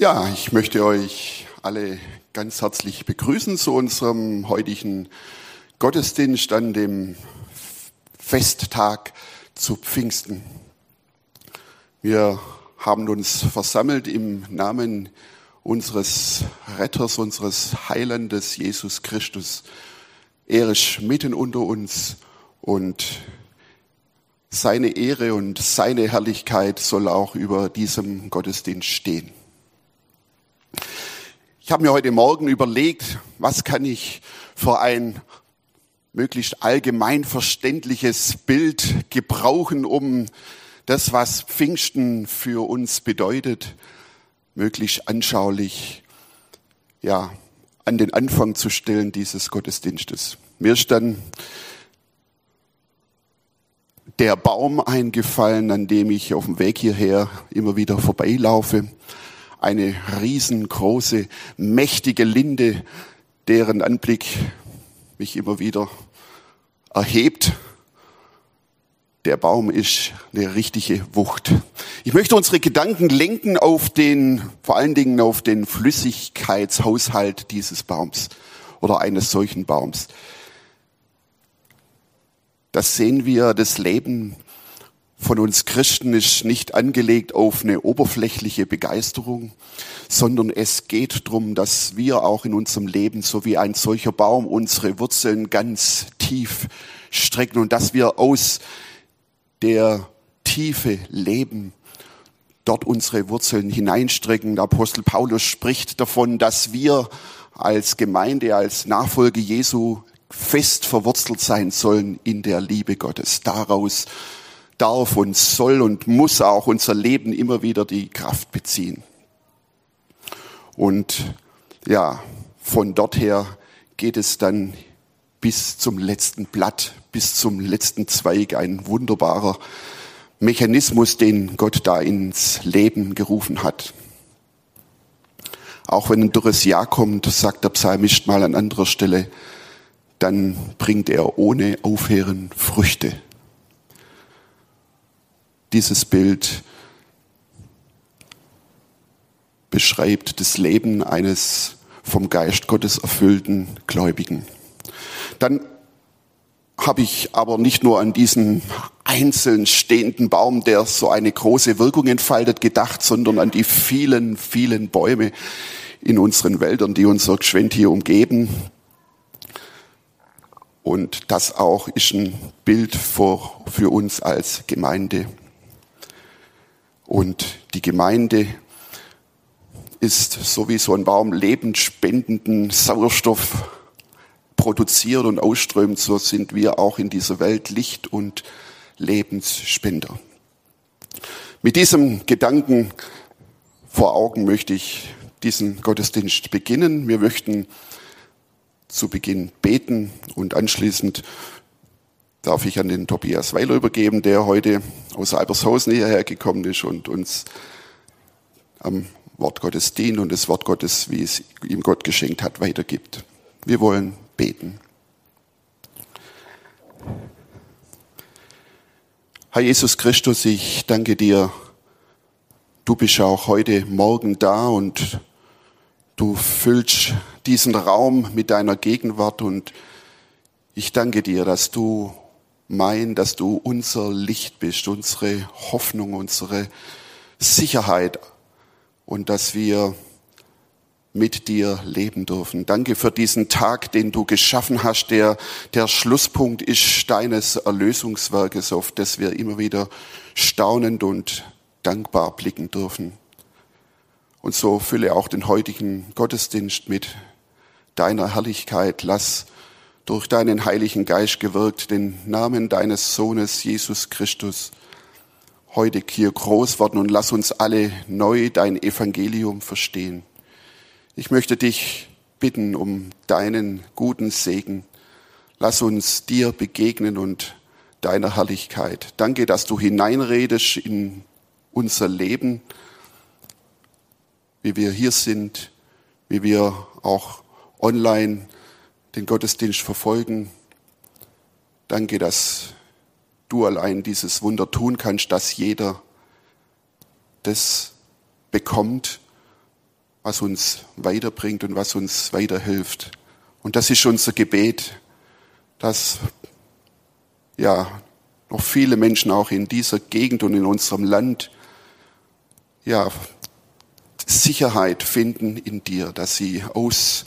Ja, ich möchte euch alle ganz herzlich begrüßen zu unserem heutigen Gottesdienst an dem Festtag zu Pfingsten. Wir haben uns versammelt im Namen unseres Retters, unseres Heilandes Jesus Christus. Er ist mitten unter uns und seine Ehre und seine Herrlichkeit soll auch über diesem Gottesdienst stehen. Ich habe mir heute Morgen überlegt, was kann ich für ein möglichst allgemein verständliches Bild gebrauchen, um das, was Pfingsten für uns bedeutet, möglichst anschaulich, ja, an den Anfang zu stellen dieses Gottesdienstes. Mir ist dann der Baum eingefallen, an dem ich auf dem Weg hierher immer wieder vorbeilaufe eine riesengroße, mächtige Linde, deren Anblick mich immer wieder erhebt. Der Baum ist eine richtige Wucht. Ich möchte unsere Gedanken lenken auf den, vor allen Dingen auf den Flüssigkeitshaushalt dieses Baums oder eines solchen Baums. Das sehen wir, das Leben von uns Christen ist nicht angelegt auf eine oberflächliche Begeisterung, sondern es geht darum, dass wir auch in unserem Leben, so wie ein solcher Baum, unsere Wurzeln ganz tief strecken und dass wir aus der Tiefe leben, dort unsere Wurzeln hineinstrecken. Der Apostel Paulus spricht davon, dass wir als Gemeinde, als Nachfolge Jesu fest verwurzelt sein sollen in der Liebe Gottes. Daraus darf und soll und muss auch unser Leben immer wieder die Kraft beziehen. Und ja, von dort her geht es dann bis zum letzten Blatt, bis zum letzten Zweig, ein wunderbarer Mechanismus, den Gott da ins Leben gerufen hat. Auch wenn ein dürres Jahr kommt, sagt der Psalmist mal an anderer Stelle, dann bringt er ohne Aufhören Früchte dieses Bild beschreibt das Leben eines vom Geist Gottes erfüllten Gläubigen. Dann habe ich aber nicht nur an diesen einzeln stehenden Baum, der so eine große Wirkung entfaltet, gedacht, sondern an die vielen, vielen Bäume in unseren Wäldern, die unser Geschwend hier umgeben. Und das auch ist ein Bild für, für uns als Gemeinde. Und die Gemeinde ist so wie so ein Baum lebensspendenden Sauerstoff produziert und ausströmt, so sind wir auch in dieser Welt Licht und Lebensspender. Mit diesem Gedanken vor Augen möchte ich diesen Gottesdienst beginnen. Wir möchten zu Beginn beten und anschließend darf ich an den Tobias Weiler übergeben, der heute aus Albershausen hierher gekommen ist und uns am Wort Gottes dient und das Wort Gottes, wie es ihm Gott geschenkt hat, weitergibt. Wir wollen beten. Herr Jesus Christus, ich danke dir. Du bist auch heute Morgen da und du füllst diesen Raum mit deiner Gegenwart und ich danke dir, dass du mein, dass du unser Licht bist, unsere Hoffnung, unsere Sicherheit und dass wir mit dir leben dürfen. Danke für diesen Tag, den du geschaffen hast, der der Schlusspunkt ist deines Erlösungswerkes, auf das wir immer wieder staunend und dankbar blicken dürfen. Und so fülle auch den heutigen Gottesdienst mit deiner Herrlichkeit. Lass durch deinen Heiligen Geist gewirkt, den Namen deines Sohnes Jesus Christus heute hier groß worden und lass uns alle neu dein Evangelium verstehen. Ich möchte dich bitten um deinen guten Segen. Lass uns dir begegnen und deiner Herrlichkeit. Danke, dass du hineinredest in unser Leben, wie wir hier sind, wie wir auch online den Gottesdienst verfolgen. Danke, dass du allein dieses Wunder tun kannst, dass jeder das bekommt, was uns weiterbringt und was uns weiterhilft. Und das ist unser Gebet, dass ja noch viele Menschen auch in dieser Gegend und in unserem Land ja Sicherheit finden in dir, dass sie aus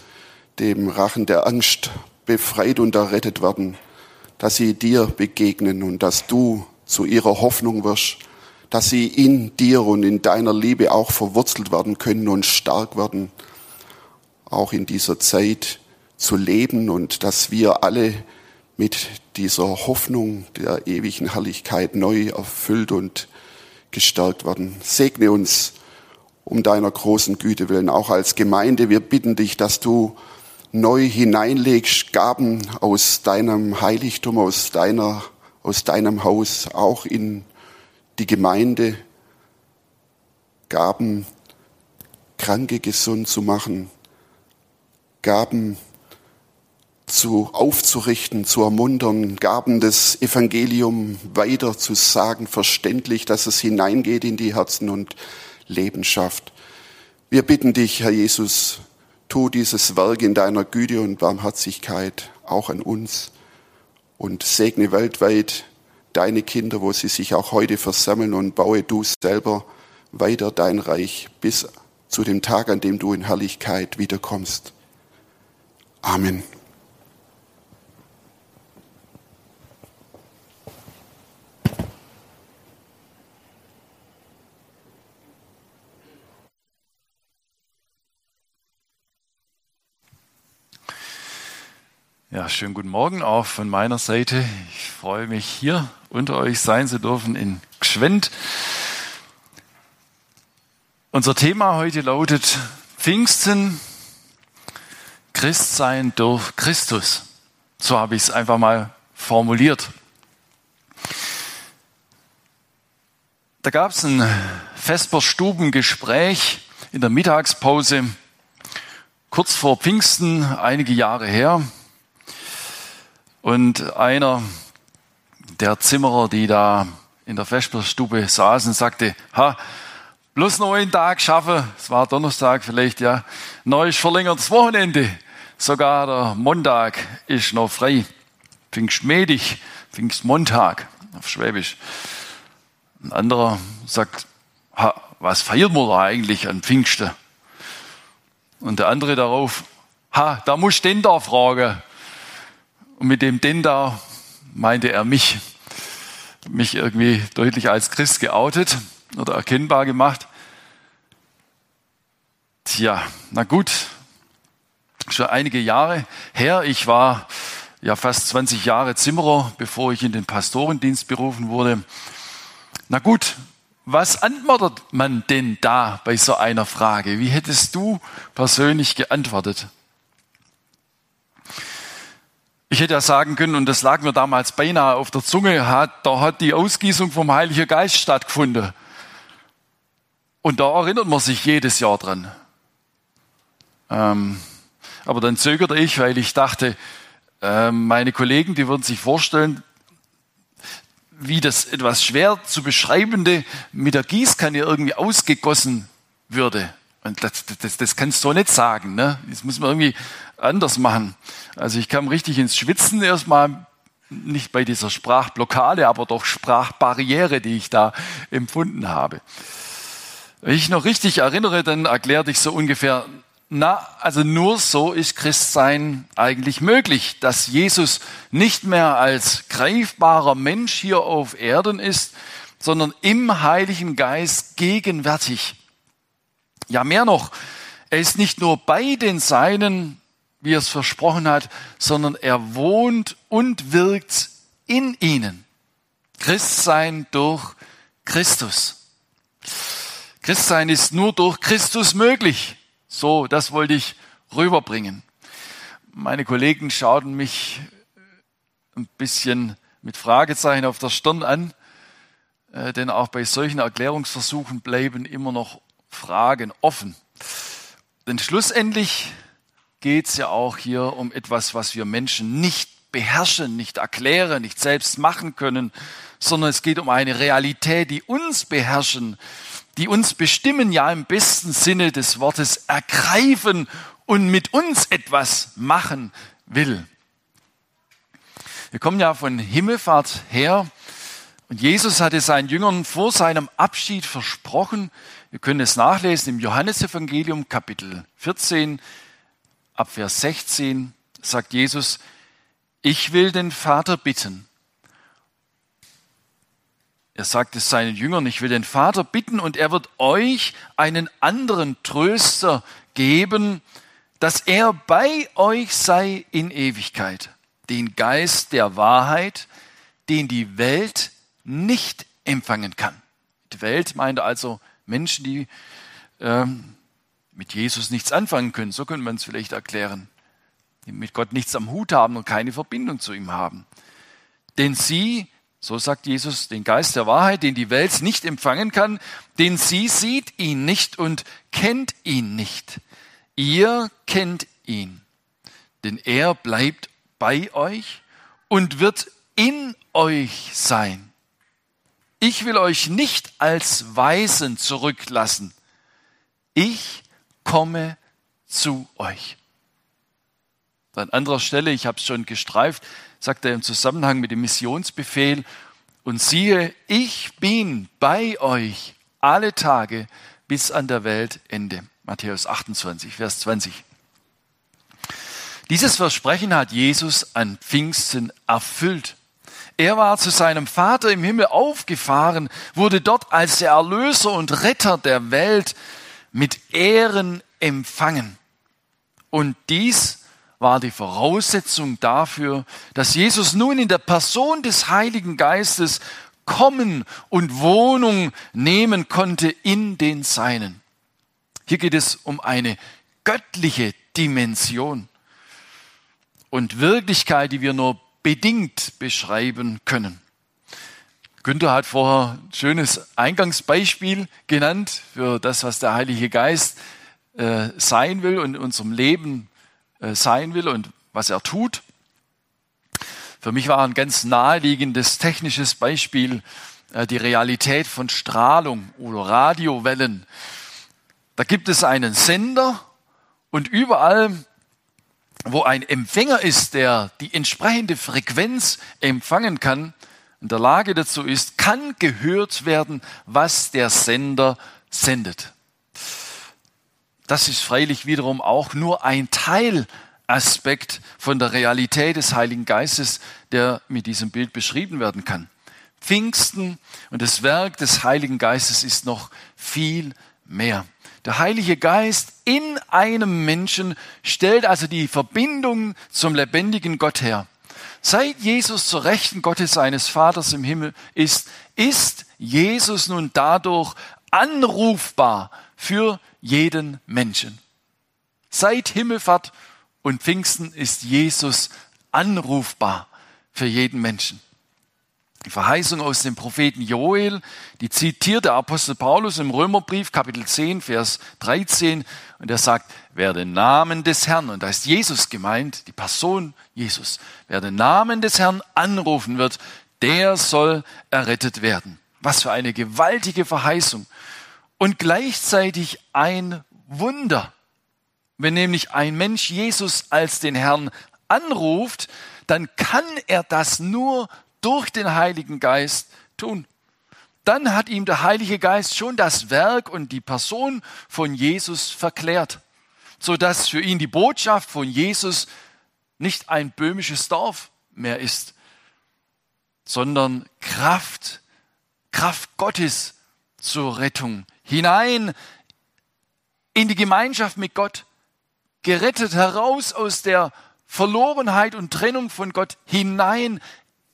dem Rachen der Angst befreit und errettet werden, dass sie dir begegnen und dass du zu ihrer Hoffnung wirst, dass sie in dir und in deiner Liebe auch verwurzelt werden können und stark werden, auch in dieser Zeit zu leben und dass wir alle mit dieser Hoffnung der ewigen Herrlichkeit neu erfüllt und gestärkt werden. Segne uns um deiner großen Güte willen, auch als Gemeinde. Wir bitten dich, dass du neu hineinlegst, Gaben aus deinem Heiligtum, aus deiner, aus deinem Haus, auch in die Gemeinde, Gaben, Kranke gesund zu machen, Gaben zu aufzurichten, zu ermuntern, Gaben des Evangelium weiter zu sagen, verständlich, dass es hineingeht in die Herzen und Leben schafft. Wir bitten dich, Herr Jesus, tu dieses Werk in deiner Güte und Barmherzigkeit auch an uns und segne weltweit deine Kinder, wo sie sich auch heute versammeln und baue du selber weiter dein Reich bis zu dem Tag, an dem du in Herrlichkeit wiederkommst. Amen. Ja, schönen guten Morgen auch von meiner Seite. Ich freue mich hier unter euch sein zu dürfen in Gschwend. Unser Thema heute lautet Pfingsten, Christsein durch Christus. So habe ich es einfach mal formuliert. Da gab es ein Vesperstubengespräch in der Mittagspause kurz vor Pfingsten, einige Jahre her. Und einer der Zimmerer, die da in der Vesperstube saßen, sagte, ha, bloß noch einen Tag schaffen, es war Donnerstag vielleicht, ja, ist verlängertes Wochenende, sogar der Montag ist noch frei, Pfingstmedig, Pfingstmontag auf Schwäbisch. Ein anderer sagt, ha, was feiert man da eigentlich an Pfingsten? Und der andere darauf, ha, da muss den da fragen. Und mit dem denn da meinte er mich, mich irgendwie deutlich als Christ geoutet oder erkennbar gemacht. Tja, na gut, schon einige Jahre her. Ich war ja fast 20 Jahre Zimmerer, bevor ich in den Pastorendienst berufen wurde. Na gut, was antwortet man denn da bei so einer Frage? Wie hättest du persönlich geantwortet? Ich hätte ja sagen können, und das lag mir damals beinahe auf der Zunge, hat, da hat die Ausgießung vom Heiligen Geist stattgefunden. Und da erinnert man sich jedes Jahr dran. Ähm, aber dann zögerte ich, weil ich dachte, äh, meine Kollegen, die würden sich vorstellen, wie das etwas schwer zu beschreibende mit der Gießkanne irgendwie ausgegossen würde. Und das, das, das kannst du nicht sagen. Ne? Das muss man irgendwie anders machen. Also ich kam richtig ins Schwitzen erstmal, nicht bei dieser Sprachblockade, aber doch Sprachbarriere, die ich da empfunden habe. Wenn ich noch richtig erinnere, dann erklärte ich so ungefähr, na, also nur so ist Christsein eigentlich möglich, dass Jesus nicht mehr als greifbarer Mensch hier auf Erden ist, sondern im Heiligen Geist gegenwärtig. Ja, mehr noch, er ist nicht nur bei den Seinen, wie er es versprochen hat, sondern er wohnt und wirkt in ihnen. Christsein durch Christus. Christsein ist nur durch Christus möglich. So, das wollte ich rüberbringen. Meine Kollegen schauten mich ein bisschen mit Fragezeichen auf der Stirn an, äh, denn auch bei solchen Erklärungsversuchen bleiben immer noch Fragen offen. Denn schlussendlich geht es ja auch hier um etwas, was wir Menschen nicht beherrschen, nicht erklären, nicht selbst machen können, sondern es geht um eine Realität, die uns beherrschen, die uns bestimmen, ja im besten Sinne des Wortes ergreifen und mit uns etwas machen will. Wir kommen ja von Himmelfahrt her. Und Jesus hatte seinen Jüngern vor seinem Abschied versprochen, wir können es nachlesen im Johannesevangelium Kapitel 14 ab Vers 16 sagt Jesus, ich will den Vater bitten. Er sagt es seinen Jüngern, ich will den Vater bitten und er wird euch einen anderen Tröster geben, dass er bei euch sei in Ewigkeit, den Geist der Wahrheit, den die Welt nicht empfangen kann. Die Welt meint also Menschen, die ähm, mit Jesus nichts anfangen können, so könnte man es vielleicht erklären, die mit Gott nichts am Hut haben und keine Verbindung zu ihm haben. Denn sie, so sagt Jesus, den Geist der Wahrheit, den die Welt nicht empfangen kann, denn sie sieht ihn nicht und kennt ihn nicht. Ihr kennt ihn, denn er bleibt bei euch und wird in euch sein. Ich will euch nicht als Weisen zurücklassen. Ich komme zu euch. An anderer Stelle, ich habe es schon gestreift, sagt er im Zusammenhang mit dem Missionsbefehl, und siehe, ich bin bei euch alle Tage bis an der Weltende. Matthäus 28, Vers 20. Dieses Versprechen hat Jesus an Pfingsten erfüllt. Er war zu seinem Vater im Himmel aufgefahren, wurde dort als der Erlöser und Retter der Welt mit Ehren empfangen. Und dies war die Voraussetzung dafür, dass Jesus nun in der Person des Heiligen Geistes kommen und Wohnung nehmen konnte in den Seinen. Hier geht es um eine göttliche Dimension und Wirklichkeit, die wir nur bedingt beschreiben können. Günther hat vorher ein schönes Eingangsbeispiel genannt für das, was der Heilige Geist äh, sein will und in unserem Leben äh, sein will und was er tut. Für mich war ein ganz naheliegendes technisches Beispiel äh, die Realität von Strahlung oder Radiowellen. Da gibt es einen Sender und überall wo ein Empfänger ist, der die entsprechende Frequenz empfangen kann, in der Lage dazu ist, kann gehört werden, was der Sender sendet. Das ist freilich wiederum auch nur ein Teilaspekt von der Realität des Heiligen Geistes, der mit diesem Bild beschrieben werden kann. Pfingsten und das Werk des Heiligen Geistes ist noch viel mehr. Der Heilige Geist in einem Menschen stellt also die Verbindung zum lebendigen Gott her. Seit Jesus zur Rechten Gottes seines Vaters im Himmel ist, ist Jesus nun dadurch anrufbar für jeden Menschen. Seit Himmelfahrt und Pfingsten ist Jesus anrufbar für jeden Menschen. Die Verheißung aus dem Propheten Joel, die zitiert der Apostel Paulus im Römerbrief Kapitel 10, Vers 13 und er sagt, wer den Namen des Herrn, und da ist Jesus gemeint, die Person Jesus, wer den Namen des Herrn anrufen wird, der soll errettet werden. Was für eine gewaltige Verheißung und gleichzeitig ein Wunder. Wenn nämlich ein Mensch Jesus als den Herrn anruft, dann kann er das nur durch den Heiligen Geist tun. Dann hat ihm der Heilige Geist schon das Werk und die Person von Jesus verklärt, sodass für ihn die Botschaft von Jesus nicht ein böhmisches Dorf mehr ist, sondern Kraft, Kraft Gottes zur Rettung, hinein in die Gemeinschaft mit Gott, gerettet heraus aus der Verlorenheit und Trennung von Gott, hinein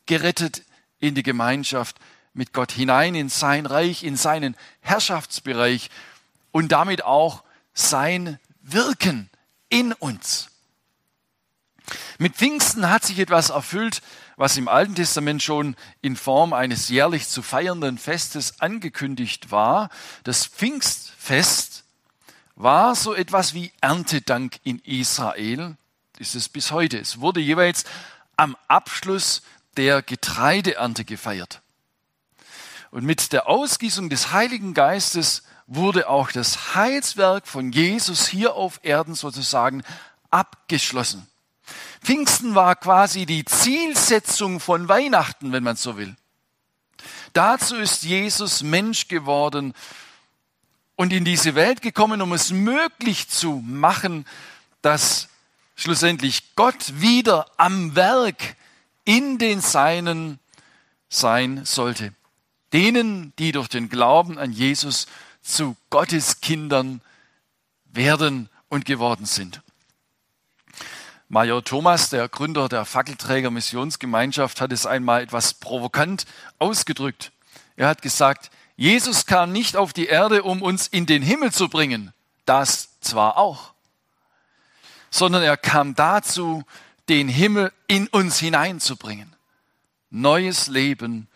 gerettet in die Gemeinschaft mit Gott hinein, in sein Reich, in seinen Herrschaftsbereich und damit auch sein Wirken in uns. Mit Pfingsten hat sich etwas erfüllt, was im Alten Testament schon in Form eines jährlich zu feiernden Festes angekündigt war. Das Pfingstfest war so etwas wie Erntedank in Israel. Ist es bis heute. Es wurde jeweils am Abschluss der Getreideernte gefeiert. Und mit der Ausgießung des Heiligen Geistes wurde auch das Heilswerk von Jesus hier auf Erden sozusagen abgeschlossen. Pfingsten war quasi die Zielsetzung von Weihnachten, wenn man so will. Dazu ist Jesus Mensch geworden und in diese Welt gekommen, um es möglich zu machen, dass schlussendlich Gott wieder am Werk in den Seinen sein sollte. Denen, die durch den Glauben an Jesus zu Gottes Kindern werden und geworden sind. Major Thomas, der Gründer der Fackelträger Missionsgemeinschaft, hat es einmal etwas provokant ausgedrückt. Er hat gesagt, Jesus kam nicht auf die Erde, um uns in den Himmel zu bringen, das zwar auch, sondern er kam dazu, den Himmel in uns hineinzubringen. Neues Leben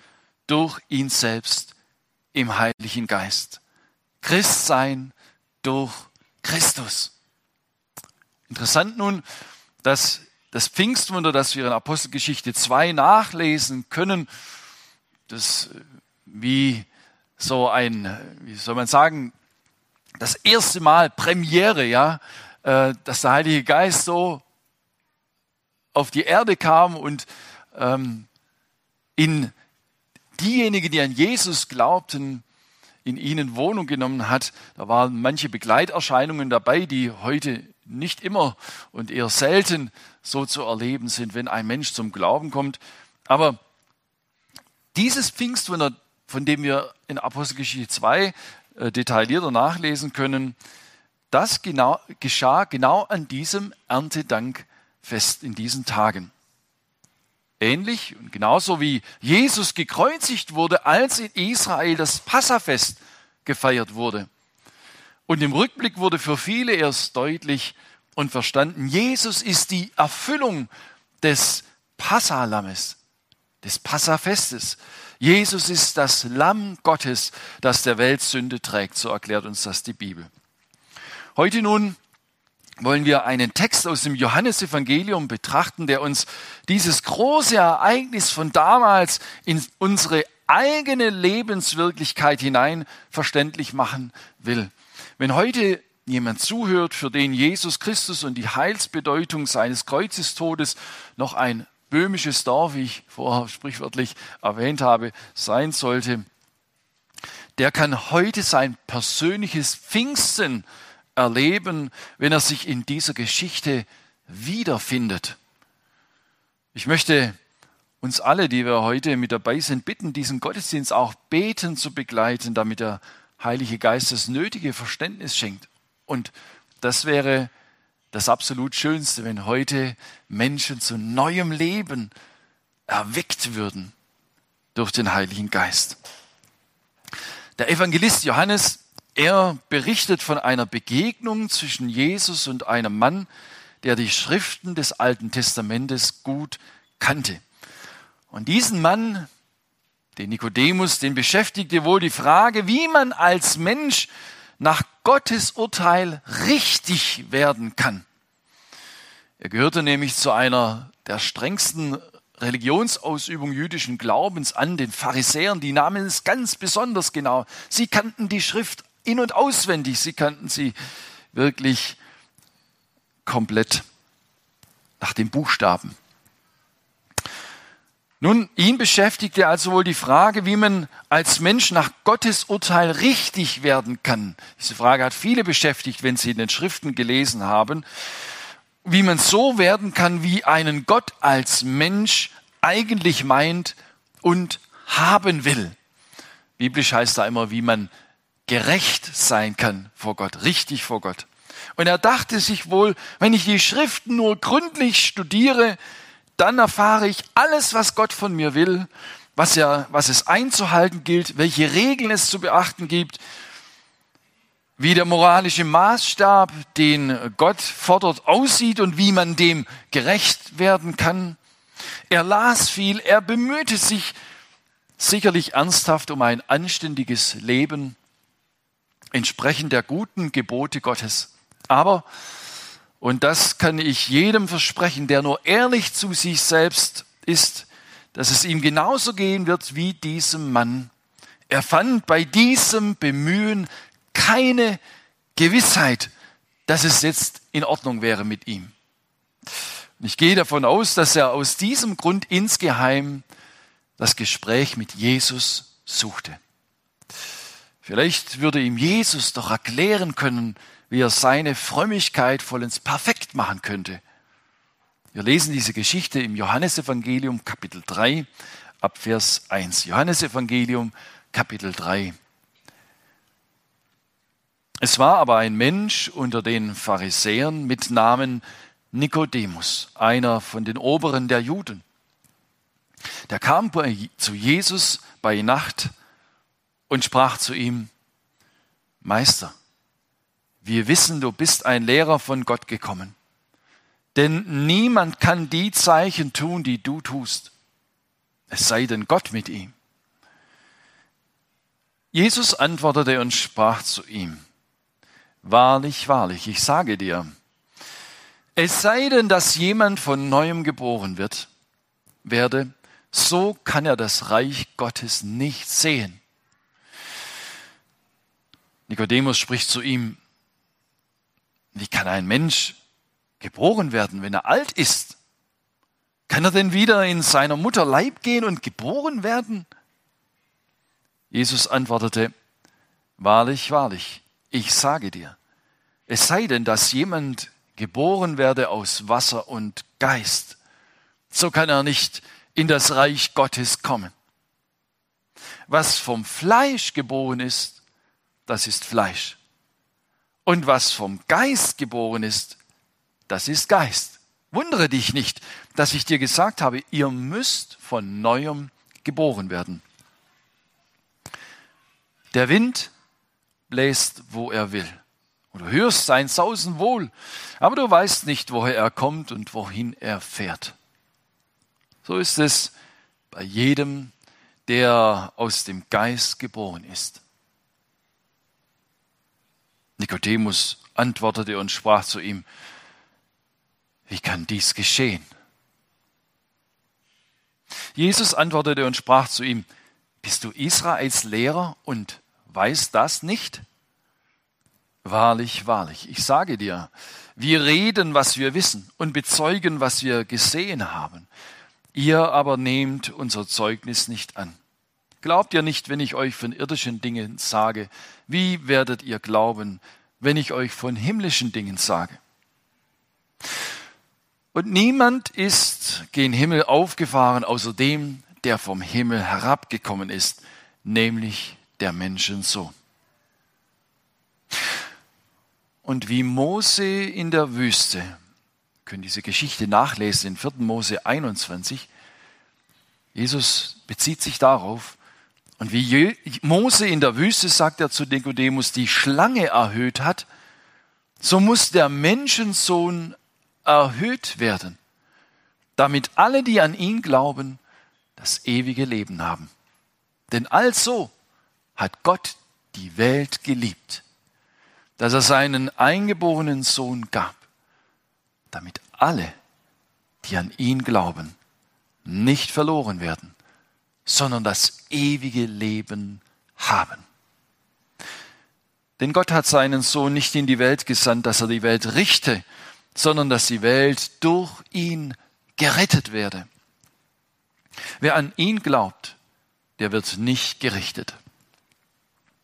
durch ihn selbst im Heiligen Geist. Christsein durch Christus. Interessant nun, dass das Pfingstwunder, das wir in Apostelgeschichte 2 nachlesen können, das wie so ein, wie soll man sagen, das erste Mal Premiere, ja, äh, dass der Heilige Geist so auf die Erde kam und ähm, in diejenigen, die an Jesus glaubten, in ihnen Wohnung genommen hat. Da waren manche Begleiterscheinungen dabei, die heute nicht immer und eher selten so zu erleben sind, wenn ein Mensch zum Glauben kommt. Aber dieses Pfingstwunder, von dem wir in Apostelgeschichte 2 äh, detaillierter nachlesen können, das genau, geschah genau an diesem Erntedankfest in diesen Tagen. Ähnlich und genauso wie Jesus gekreuzigt wurde, als in Israel das Passafest gefeiert wurde. Und im Rückblick wurde für viele erst deutlich und verstanden, Jesus ist die Erfüllung des Passalammes, des Passafestes. Jesus ist das Lamm Gottes, das der Welt Sünde trägt, so erklärt uns das die Bibel. Heute nun wollen wir einen Text aus dem Johannesevangelium betrachten, der uns dieses große Ereignis von damals in unsere eigene Lebenswirklichkeit hinein verständlich machen will. Wenn heute jemand zuhört, für den Jesus Christus und die Heilsbedeutung seines Kreuzestodes noch ein böhmisches Dorf, wie ich vorher sprichwörtlich erwähnt habe, sein sollte, der kann heute sein persönliches Pfingsten erleben, wenn er sich in dieser Geschichte wiederfindet. Ich möchte uns alle, die wir heute mit dabei sind, bitten, diesen Gottesdienst auch beten zu begleiten, damit der Heilige Geist das nötige Verständnis schenkt. Und das wäre das absolut Schönste, wenn heute Menschen zu neuem Leben erweckt würden durch den Heiligen Geist. Der Evangelist Johannes er berichtet von einer Begegnung zwischen Jesus und einem Mann, der die Schriften des Alten Testamentes gut kannte. Und diesen Mann, den Nikodemus, den beschäftigte wohl die Frage, wie man als Mensch nach Gottes Urteil richtig werden kann. Er gehörte nämlich zu einer der strengsten Religionsausübung jüdischen Glaubens an, den Pharisäern, die nahmen es ganz besonders genau. Sie kannten die Schrift in und auswendig. Sie kannten sie wirklich komplett nach dem Buchstaben. Nun, ihn beschäftigte also wohl die Frage, wie man als Mensch nach Gottes Urteil richtig werden kann. Diese Frage hat viele beschäftigt, wenn sie in den Schriften gelesen haben. Wie man so werden kann, wie einen Gott als Mensch eigentlich meint und haben will. Biblisch heißt da immer, wie man gerecht sein kann vor Gott, richtig vor Gott. Und er dachte sich wohl, wenn ich die Schriften nur gründlich studiere, dann erfahre ich alles, was Gott von mir will, was, er, was es einzuhalten gilt, welche Regeln es zu beachten gibt, wie der moralische Maßstab, den Gott fordert, aussieht und wie man dem gerecht werden kann. Er las viel, er bemühte sich sicherlich ernsthaft um ein anständiges Leben entsprechend der guten Gebote Gottes. Aber, und das kann ich jedem versprechen, der nur ehrlich zu sich selbst ist, dass es ihm genauso gehen wird wie diesem Mann. Er fand bei diesem Bemühen keine Gewissheit, dass es jetzt in Ordnung wäre mit ihm. Ich gehe davon aus, dass er aus diesem Grund insgeheim das Gespräch mit Jesus suchte. Vielleicht würde ihm Jesus doch erklären können, wie er seine Frömmigkeit vollends perfekt machen könnte. Wir lesen diese Geschichte im Johannesevangelium Kapitel 3 ab Vers 1. Johannesevangelium Kapitel 3. Es war aber ein Mensch unter den Pharisäern mit Namen Nikodemus, einer von den Oberen der Juden. Der kam zu Jesus bei Nacht und sprach zu ihm, Meister, wir wissen, du bist ein Lehrer von Gott gekommen, denn niemand kann die Zeichen tun, die du tust, es sei denn Gott mit ihm. Jesus antwortete und sprach zu ihm, Wahrlich, wahrlich, ich sage dir, es sei denn, dass jemand von neuem geboren wird, werde, so kann er das Reich Gottes nicht sehen. Nikodemus spricht zu ihm, wie kann ein Mensch geboren werden, wenn er alt ist? Kann er denn wieder in seiner Mutter Leib gehen und geboren werden? Jesus antwortete, Wahrlich, wahrlich, ich sage dir, es sei denn, dass jemand geboren werde aus Wasser und Geist, so kann er nicht in das Reich Gottes kommen. Was vom Fleisch geboren ist, das ist Fleisch. Und was vom Geist geboren ist, das ist Geist. Wundere dich nicht, dass ich dir gesagt habe, ihr müsst von neuem geboren werden. Der Wind bläst, wo er will. Und du hörst sein Sausen wohl, aber du weißt nicht, woher er kommt und wohin er fährt. So ist es bei jedem, der aus dem Geist geboren ist. Nikodemus antwortete und sprach zu ihm, wie kann dies geschehen? Jesus antwortete und sprach zu ihm, bist du Israels Lehrer und weißt das nicht? Wahrlich, wahrlich, ich sage dir, wir reden, was wir wissen und bezeugen, was wir gesehen haben. Ihr aber nehmt unser Zeugnis nicht an. Glaubt ihr nicht, wenn ich euch von irdischen Dingen sage? Wie werdet ihr glauben, wenn ich euch von himmlischen Dingen sage? Und niemand ist gen Himmel aufgefahren, außer dem, der vom Himmel herabgekommen ist, nämlich der Menschensohn. Und wie Mose in der Wüste, können diese Geschichte nachlesen in 4. Mose 21, Jesus bezieht sich darauf, und wie Mose in der Wüste, sagt er zu Nikodemus, die Schlange erhöht hat, so muss der Menschensohn erhöht werden, damit alle, die an ihn glauben, das ewige Leben haben. Denn also hat Gott die Welt geliebt, dass er seinen eingeborenen Sohn gab, damit alle, die an ihn glauben, nicht verloren werden, sondern das ewige Leben haben. Denn Gott hat seinen Sohn nicht in die Welt gesandt, dass er die Welt richte, sondern dass die Welt durch ihn gerettet werde. Wer an ihn glaubt, der wird nicht gerichtet.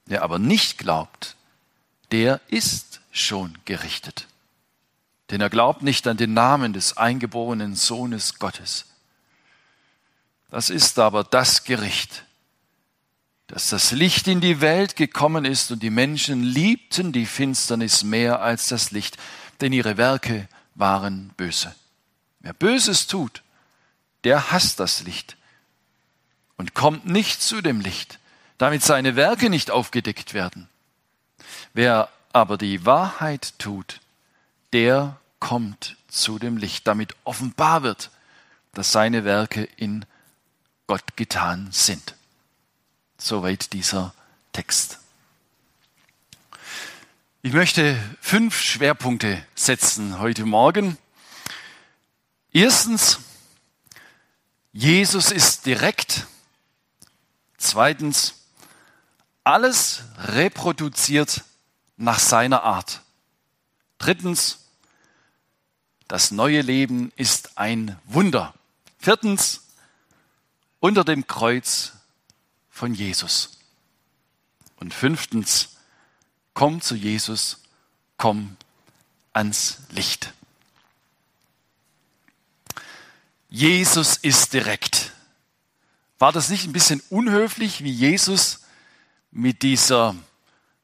Wer aber nicht glaubt, der ist schon gerichtet. Denn er glaubt nicht an den Namen des eingeborenen Sohnes Gottes. Das ist aber das Gericht, dass das Licht in die Welt gekommen ist und die Menschen liebten die Finsternis mehr als das Licht, denn ihre Werke waren böse. Wer Böses tut, der hasst das Licht und kommt nicht zu dem Licht, damit seine Werke nicht aufgedeckt werden. Wer aber die Wahrheit tut, der kommt zu dem Licht, damit offenbar wird, dass seine Werke in Gott getan sind. Soweit dieser Text. Ich möchte fünf Schwerpunkte setzen heute Morgen. Erstens, Jesus ist direkt. Zweitens, alles reproduziert nach seiner Art. Drittens, das neue Leben ist ein Wunder. Viertens, unter dem Kreuz von Jesus. Und fünftens, komm zu Jesus, komm ans Licht. Jesus ist direkt. War das nicht ein bisschen unhöflich, wie Jesus mit dieser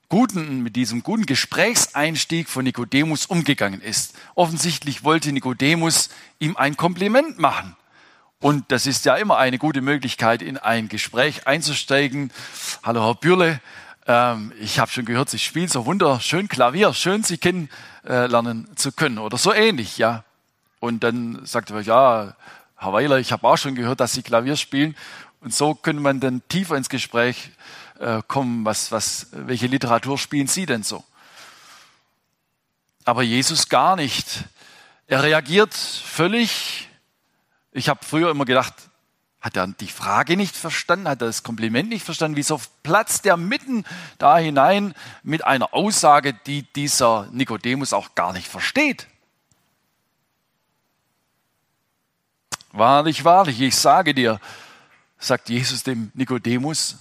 guten, mit diesem guten Gesprächseinstieg von Nikodemus umgegangen ist? Offensichtlich wollte Nikodemus ihm ein Kompliment machen. Und das ist ja immer eine gute Möglichkeit, in ein Gespräch einzusteigen. Hallo Herr Bürle, ähm, ich habe schon gehört, Sie spielen so wunderschön Klavier, schön Sie kennenlernen zu können oder so ähnlich, ja. Und dann sagt er, ja, Herr Weiler, ich habe auch schon gehört, dass Sie Klavier spielen. Und so könnte man dann tiefer ins Gespräch äh, kommen, was, was, welche Literatur spielen Sie denn so? Aber Jesus gar nicht. Er reagiert völlig. Ich habe früher immer gedacht, hat er die Frage nicht verstanden? Hat er das Kompliment nicht verstanden? Wieso platzt er mitten da hinein mit einer Aussage, die dieser Nikodemus auch gar nicht versteht? Wahrlich, wahrlich, ich sage dir, sagt Jesus dem Nikodemus,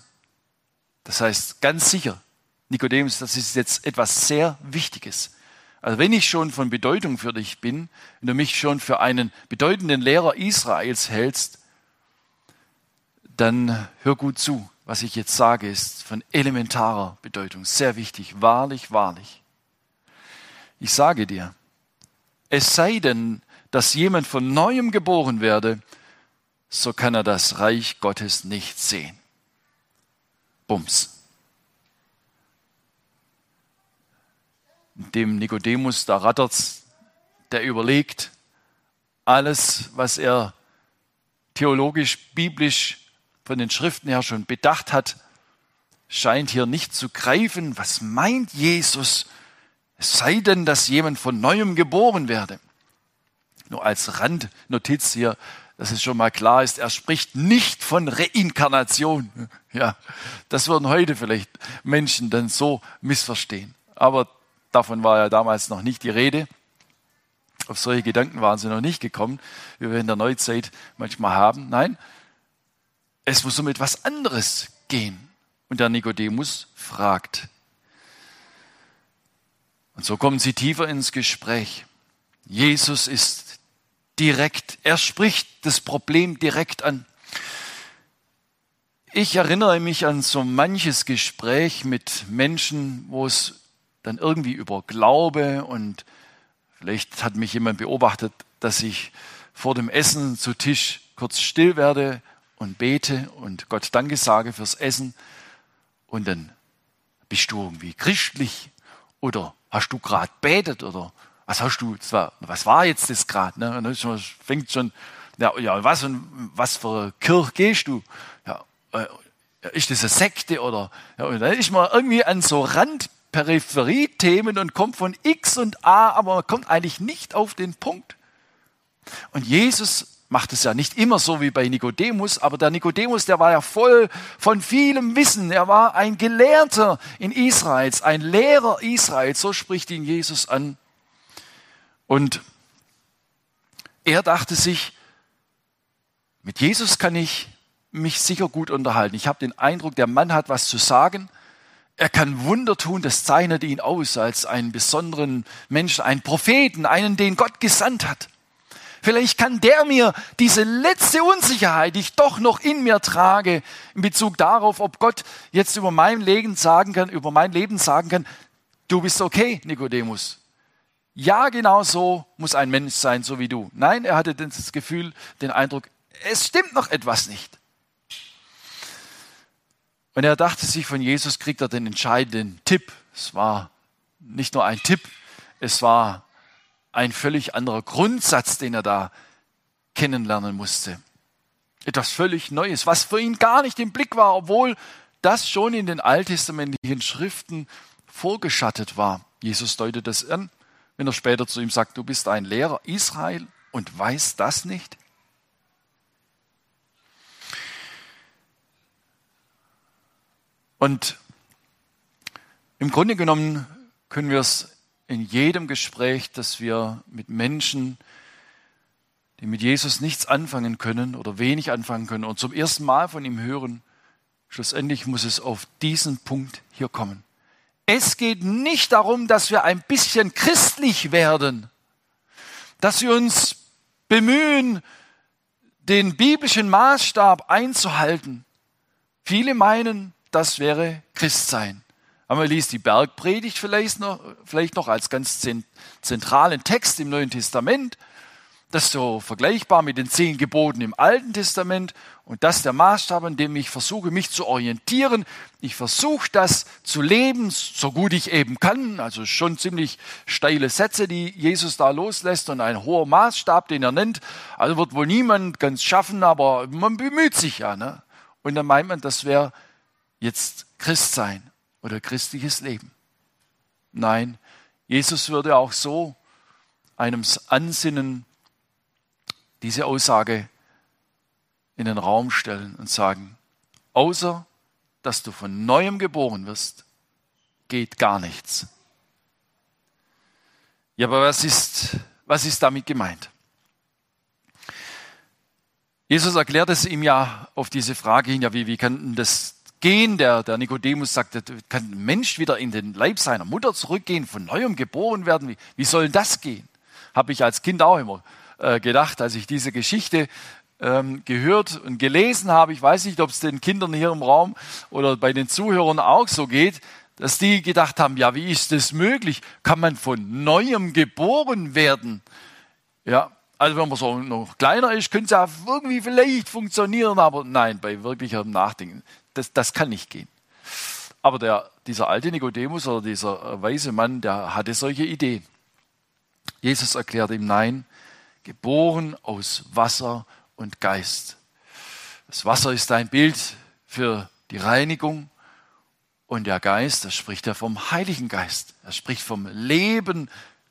das heißt ganz sicher, Nikodemus, das ist jetzt etwas sehr Wichtiges. Also wenn ich schon von Bedeutung für dich bin, wenn du mich schon für einen bedeutenden Lehrer Israels hältst, dann hör gut zu. Was ich jetzt sage, ist von elementarer Bedeutung, sehr wichtig, wahrlich, wahrlich. Ich sage dir, es sei denn, dass jemand von neuem geboren werde, so kann er das Reich Gottes nicht sehen. Bums. Dem Nikodemus, da rattert's, der überlegt, alles, was er theologisch, biblisch von den Schriften her schon bedacht hat, scheint hier nicht zu greifen. Was meint Jesus? Es sei denn, dass jemand von neuem geboren werde. Nur als Randnotiz hier, dass es schon mal klar ist, er spricht nicht von Reinkarnation. Ja, das würden heute vielleicht Menschen dann so missverstehen. Aber davon war ja damals noch nicht die Rede. Auf solche Gedanken waren sie noch nicht gekommen, wie wir in der Neuzeit manchmal haben. Nein, es muss um etwas anderes gehen. Und der Nikodemus fragt. Und so kommen sie tiefer ins Gespräch. Jesus ist direkt, er spricht das Problem direkt an. Ich erinnere mich an so manches Gespräch mit Menschen, wo es dann irgendwie über Glaube und vielleicht hat mich jemand beobachtet, dass ich vor dem Essen zu Tisch kurz still werde und bete und Gott Danke sage fürs Essen und dann bist du irgendwie christlich oder hast du gerade betet oder was hast du, zwar, was war jetzt das gerade? Ne? Und dann fängt schon, ja, ja, was und was für Kirche gehst du? Ja, äh, ist das eine Sekte oder? Ja, und dann ist man irgendwie an so Randperipherie-Themen und kommt von X und A, aber man kommt eigentlich nicht auf den Punkt. Und Jesus macht es ja nicht immer so wie bei Nikodemus, aber der Nikodemus, der war ja voll von vielem Wissen. Er war ein Gelehrter in Israels, ein Lehrer Israels. So spricht ihn Jesus an. Und er dachte sich, mit Jesus kann ich mich sicher gut unterhalten. Ich habe den Eindruck, der Mann hat was zu sagen. Er kann Wunder tun, das zeichnet ihn aus als einen besonderen Menschen, einen Propheten, einen, den Gott gesandt hat. Vielleicht kann der mir diese letzte Unsicherheit, die ich doch noch in mir trage, in Bezug darauf, ob Gott jetzt über mein Leben sagen kann, über mein Leben sagen kann, du bist okay, Nikodemus. Ja, genau so muss ein Mensch sein, so wie du. Nein, er hatte das Gefühl, den Eindruck, es stimmt noch etwas nicht. Und er dachte sich, von Jesus kriegt er den entscheidenden Tipp. Es war nicht nur ein Tipp, es war ein völlig anderer Grundsatz, den er da kennenlernen musste. Etwas völlig Neues, was für ihn gar nicht im Blick war, obwohl das schon in den alttestamentlichen Schriften vorgeschattet war. Jesus deutet das an, wenn er später zu ihm sagt, du bist ein Lehrer Israel und weißt das nicht? Und Im Grunde genommen können wir es in jedem Gespräch, das wir mit Menschen, die mit Jesus nichts anfangen können oder wenig anfangen können und zum ersten Mal von ihm hören, schlussendlich muss es auf diesen Punkt hier kommen. Es geht nicht darum, dass wir ein bisschen christlich werden, dass wir uns bemühen, den biblischen Maßstab einzuhalten. Viele meinen, das wäre Christsein. Aber man liest die Bergpredigt vielleicht noch, vielleicht noch als ganz zentralen Text im Neuen Testament. Das ist so vergleichbar mit den zehn Geboten im Alten Testament. Und das ist der Maßstab, an dem ich versuche, mich zu orientieren. Ich versuche das zu leben, so gut ich eben kann. Also schon ziemlich steile Sätze, die Jesus da loslässt und ein hoher Maßstab, den er nennt. Also wird wohl niemand ganz schaffen, aber man bemüht sich ja. Ne? Und dann meint man, das wäre jetzt Christsein oder christliches Leben. Nein, Jesus würde auch so einem Ansinnen diese Aussage in den Raum stellen und sagen, außer dass du von neuem geboren wirst, geht gar nichts. Ja, aber was ist, was ist damit gemeint? Jesus erklärt es ihm ja auf diese Frage hin, ja, wie, wie kann das gehen? Der, der Nikodemus sagt, kann ein Mensch wieder in den Leib seiner Mutter zurückgehen, von neuem geboren werden? Wie, wie soll das gehen? Habe ich als Kind auch immer äh, gedacht, als ich diese Geschichte ähm, gehört und gelesen habe. Ich weiß nicht, ob es den Kindern hier im Raum oder bei den Zuhörern auch so geht, dass die gedacht haben, ja, wie ist das möglich? Kann man von neuem geboren werden? Ja, also wenn man so noch kleiner ist, könnte es ja irgendwie vielleicht funktionieren, aber nein, bei wirklichem Nachdenken, das, das kann nicht gehen. Aber der, dieser alte Nikodemus oder dieser weise Mann, der hatte solche Ideen. Jesus erklärt ihm, nein, geboren aus Wasser und Geist. Das Wasser ist ein Bild für die Reinigung und der Geist, das spricht er vom Heiligen Geist. Er spricht vom Leben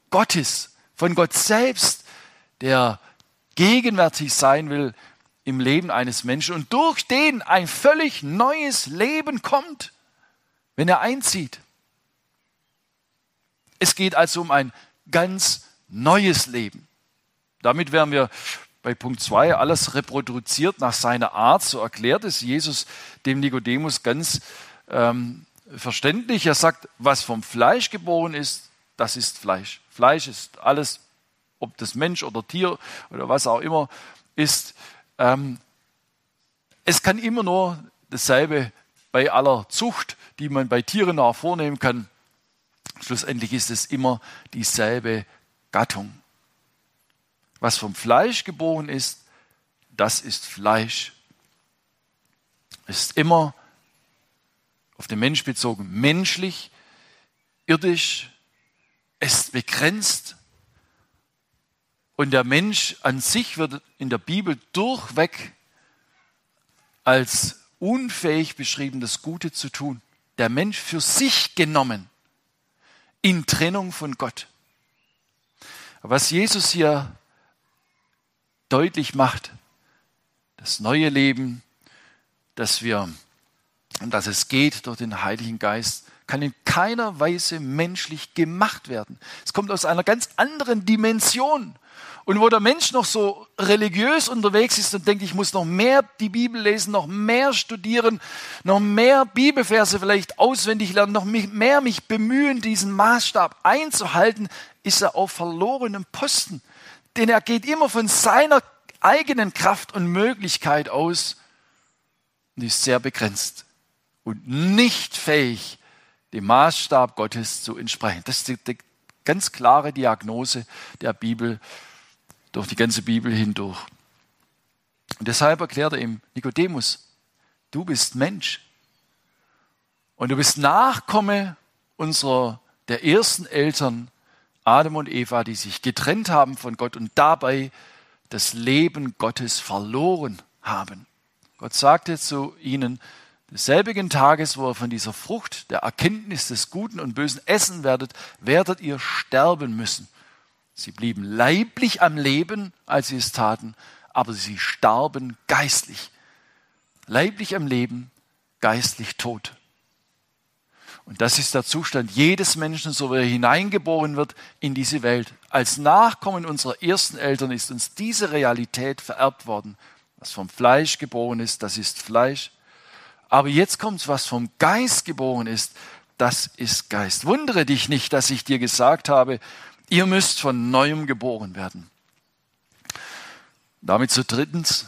Gottes, von Gott selbst, der gegenwärtig sein will im Leben eines Menschen und durch den ein völlig neues Leben kommt, wenn er einzieht. Es geht also um ein ganz neues Leben. Damit wären wir bei Punkt 2 alles reproduziert nach seiner Art. So erklärt es Jesus dem Nikodemus ganz ähm, verständlich. Er sagt, was vom Fleisch geboren ist, das ist Fleisch. Fleisch ist alles, ob das Mensch oder Tier oder was auch immer ist. Ähm, es kann immer nur dasselbe bei aller Zucht, die man bei Tieren auch vornehmen kann. Schlussendlich ist es immer dieselbe Gattung. Was vom Fleisch geboren ist, das ist Fleisch. Ist immer auf den Mensch bezogen menschlich, irdisch, ist begrenzt. Und der Mensch an sich wird in der Bibel durchweg als unfähig beschrieben, das Gute zu tun. Der Mensch für sich genommen in Trennung von Gott. Was Jesus hier deutlich macht, das neue Leben, dass wir, dass es geht durch den Heiligen Geist, kann in keiner Weise menschlich gemacht werden. Es kommt aus einer ganz anderen Dimension. Und wo der Mensch noch so religiös unterwegs ist und denkt, ich muss noch mehr die Bibel lesen, noch mehr studieren, noch mehr Bibelverse vielleicht auswendig lernen, noch mehr mich bemühen, diesen Maßstab einzuhalten, ist er auf verlorenem Posten. Denn er geht immer von seiner eigenen Kraft und Möglichkeit aus und ist sehr begrenzt und nicht fähig, dem Maßstab Gottes zu entsprechen. Das ist die, die ganz klare Diagnose der Bibel durch die ganze Bibel hindurch. Und deshalb erklärt er ihm Nikodemus, du bist Mensch und du bist Nachkomme unserer der ersten Eltern Adam und Eva, die sich getrennt haben von Gott und dabei das Leben Gottes verloren haben. Gott sagte zu ihnen, desselbigen Tages, wo ihr von dieser Frucht der Erkenntnis des Guten und Bösen essen werdet, werdet ihr sterben müssen. Sie blieben leiblich am Leben, als sie es taten, aber sie starben geistlich. Leiblich am Leben, geistlich tot. Und das ist der Zustand jedes Menschen, so wie er hineingeboren wird in diese Welt. Als Nachkommen unserer ersten Eltern ist uns diese Realität vererbt worden. Was vom Fleisch geboren ist, das ist Fleisch. Aber jetzt kommt was vom Geist geboren ist, das ist Geist. Wundere dich nicht, dass ich dir gesagt habe, ihr müsst von neuem geboren werden. Damit zu drittens,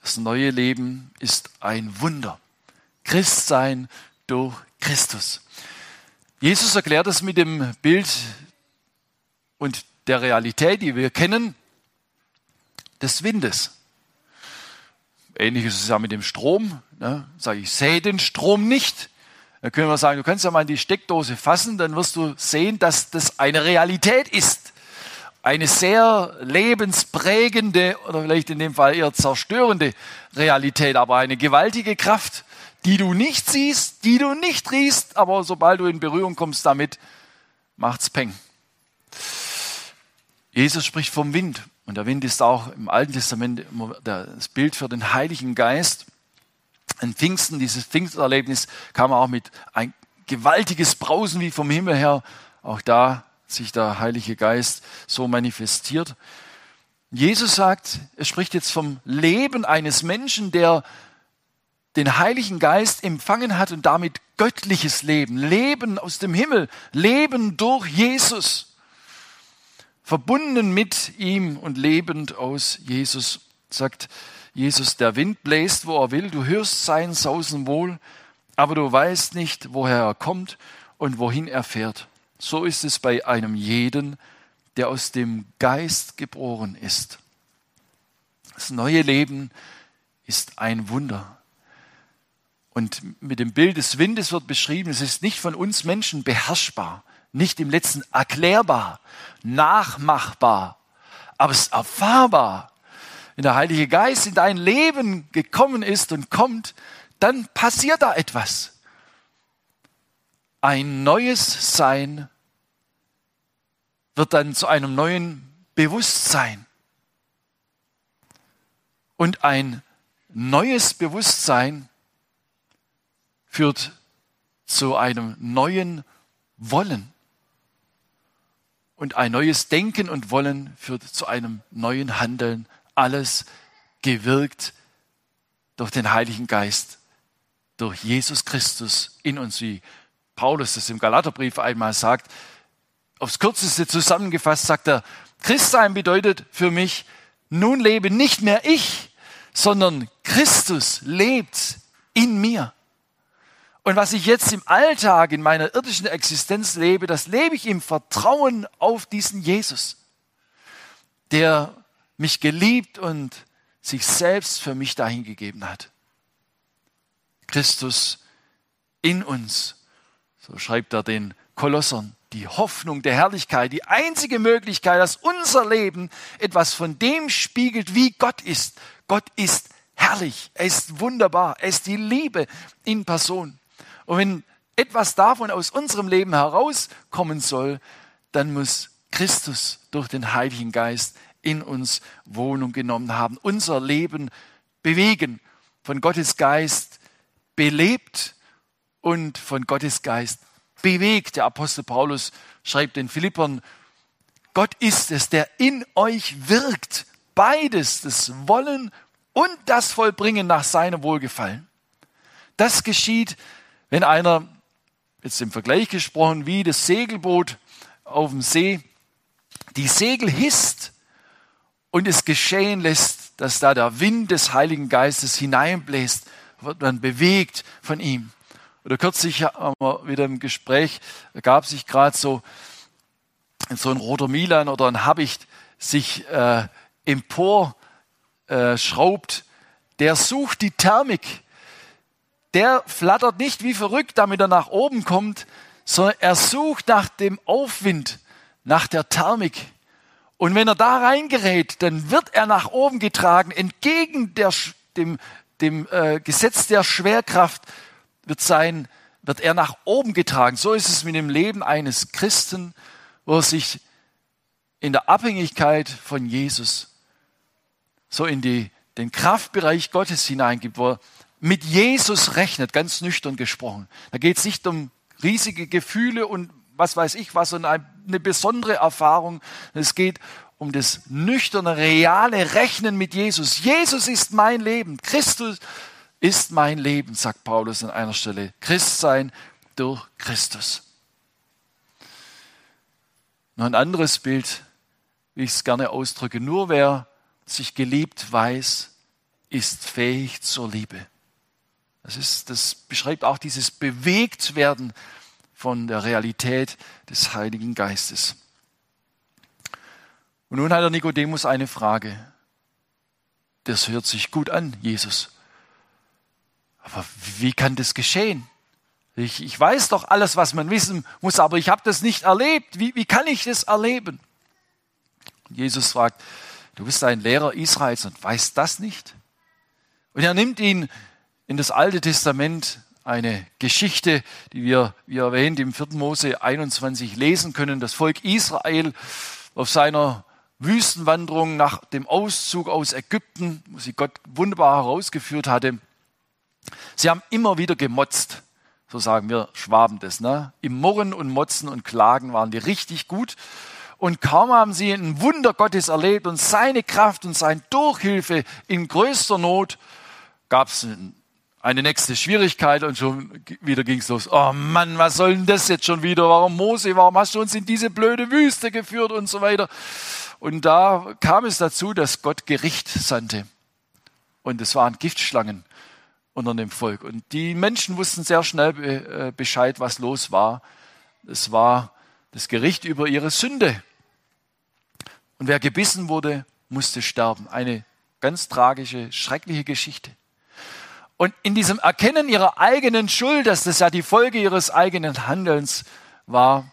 das neue Leben ist ein Wunder. Christsein durch Christus. Jesus erklärt es mit dem Bild und der Realität, die wir kennen, des Windes. Ähnlich ist es ja mit dem Strom. Ne? Sag ich, sehe den Strom nicht. Dann können wir sagen, du kannst ja mal in die Steckdose fassen, dann wirst du sehen, dass das eine Realität ist. Eine sehr lebensprägende oder vielleicht in dem Fall eher zerstörende Realität, aber eine gewaltige Kraft, die du nicht siehst, die du nicht riechst, aber sobald du in Berührung kommst damit, macht's Peng. Jesus spricht vom Wind und der Wind ist auch im Alten Testament das Bild für den Heiligen Geist. An Pfingsten, dieses Pfingsterlebnis, kam auch mit ein gewaltiges Brausen wie vom Himmel her. Auch da sich der Heilige Geist so manifestiert. Jesus sagt, er spricht jetzt vom Leben eines Menschen, der den Heiligen Geist empfangen hat und damit göttliches Leben, Leben aus dem Himmel, Leben durch Jesus, verbunden mit ihm und lebend aus Jesus, sagt Jesus, der Wind bläst, wo er will, du hörst sein Sausen wohl, aber du weißt nicht, woher er kommt und wohin er fährt. So ist es bei einem jeden, der aus dem Geist geboren ist. Das neue Leben ist ein Wunder. Und mit dem Bild des Windes wird beschrieben, es ist nicht von uns Menschen beherrschbar, nicht im letzten erklärbar, nachmachbar, aber es ist erfahrbar. Wenn der Heilige Geist in dein Leben gekommen ist und kommt, dann passiert da etwas. Ein neues Sein wird dann zu einem neuen Bewusstsein. Und ein neues Bewusstsein führt zu einem neuen Wollen. Und ein neues Denken und Wollen führt zu einem neuen Handeln. Alles gewirkt durch den Heiligen Geist, durch Jesus Christus in uns, wie Paulus das im Galaterbrief einmal sagt. Aufs Kürzeste zusammengefasst sagt er, Christsein bedeutet für mich, nun lebe nicht mehr ich, sondern Christus lebt in mir. Und was ich jetzt im Alltag, in meiner irdischen Existenz lebe, das lebe ich im Vertrauen auf diesen Jesus, der mich geliebt und sich selbst für mich dahingegeben hat. Christus in uns, so schreibt er den Kolossern, die Hoffnung der Herrlichkeit, die einzige Möglichkeit, dass unser Leben etwas von dem spiegelt, wie Gott ist. Gott ist herrlich, er ist wunderbar, er ist die Liebe in Person. Und wenn etwas davon aus unserem Leben herauskommen soll, dann muss Christus durch den Heiligen Geist in uns Wohnung genommen haben, unser Leben bewegen, von Gottes Geist belebt und von Gottes Geist bewegt. Der Apostel Paulus schreibt den Philippern, Gott ist es, der in euch wirkt, beides, das Wollen und das Vollbringen nach seinem Wohlgefallen. Das geschieht wenn einer, jetzt im Vergleich gesprochen, wie das Segelboot auf dem See, die Segel hisst und es geschehen lässt, dass da der Wind des Heiligen Geistes hineinbläst, wird man bewegt von ihm. Oder kürzlich haben wir wieder im Gespräch, gab sich gerade so, so ein roter Milan oder ein Habicht sich äh, empor äh, der sucht die Thermik der flattert nicht wie verrückt, damit er nach oben kommt, sondern er sucht nach dem Aufwind, nach der Thermik. Und wenn er da reingerät, dann wird er nach oben getragen, entgegen der, dem, dem äh, Gesetz der Schwerkraft wird sein, wird er nach oben getragen. So ist es mit dem Leben eines Christen, wo er sich in der Abhängigkeit von Jesus so in die, den Kraftbereich Gottes hineingibt, wo er mit Jesus rechnet, ganz nüchtern gesprochen. Da geht es nicht um riesige Gefühle und was weiß ich was und eine besondere Erfahrung. Es geht um das nüchterne, reale Rechnen mit Jesus. Jesus ist mein Leben. Christus ist mein Leben, sagt Paulus an einer Stelle. Christsein durch Christus. Noch ein anderes Bild, wie ich es gerne ausdrücke. Nur wer sich geliebt weiß, ist fähig zur Liebe. Das, ist, das beschreibt auch dieses Bewegtwerden von der Realität des Heiligen Geistes. Und nun hat der Nikodemus eine Frage. Das hört sich gut an, Jesus. Aber wie kann das geschehen? Ich, ich weiß doch alles, was man wissen muss, aber ich habe das nicht erlebt. Wie, wie kann ich das erleben? Jesus fragt, du bist ein Lehrer Israels und weißt das nicht? Und er nimmt ihn in das Alte Testament eine Geschichte, die wir, wie erwähnt, im 4. Mose 21 lesen können. Das Volk Israel auf seiner Wüstenwanderung nach dem Auszug aus Ägypten, wo sie Gott wunderbar herausgeführt hatte. Sie haben immer wieder gemotzt. So sagen wir Schwaben das. Ne? Im Murren und Motzen und Klagen waren die richtig gut. Und kaum haben sie ein Wunder Gottes erlebt und seine Kraft und seine Durchhilfe in größter Not, gab es eine nächste Schwierigkeit und schon wieder ging es los. Oh Mann, was soll denn das jetzt schon wieder? Warum Mose? Warum hast du uns in diese blöde Wüste geführt und so weiter? Und da kam es dazu, dass Gott Gericht sandte. Und es waren Giftschlangen unter dem Volk. Und die Menschen wussten sehr schnell äh, Bescheid, was los war. Es war das Gericht über ihre Sünde. Und wer gebissen wurde, musste sterben. Eine ganz tragische, schreckliche Geschichte. Und in diesem Erkennen ihrer eigenen Schuld, dass das ja die Folge ihres eigenen Handelns war,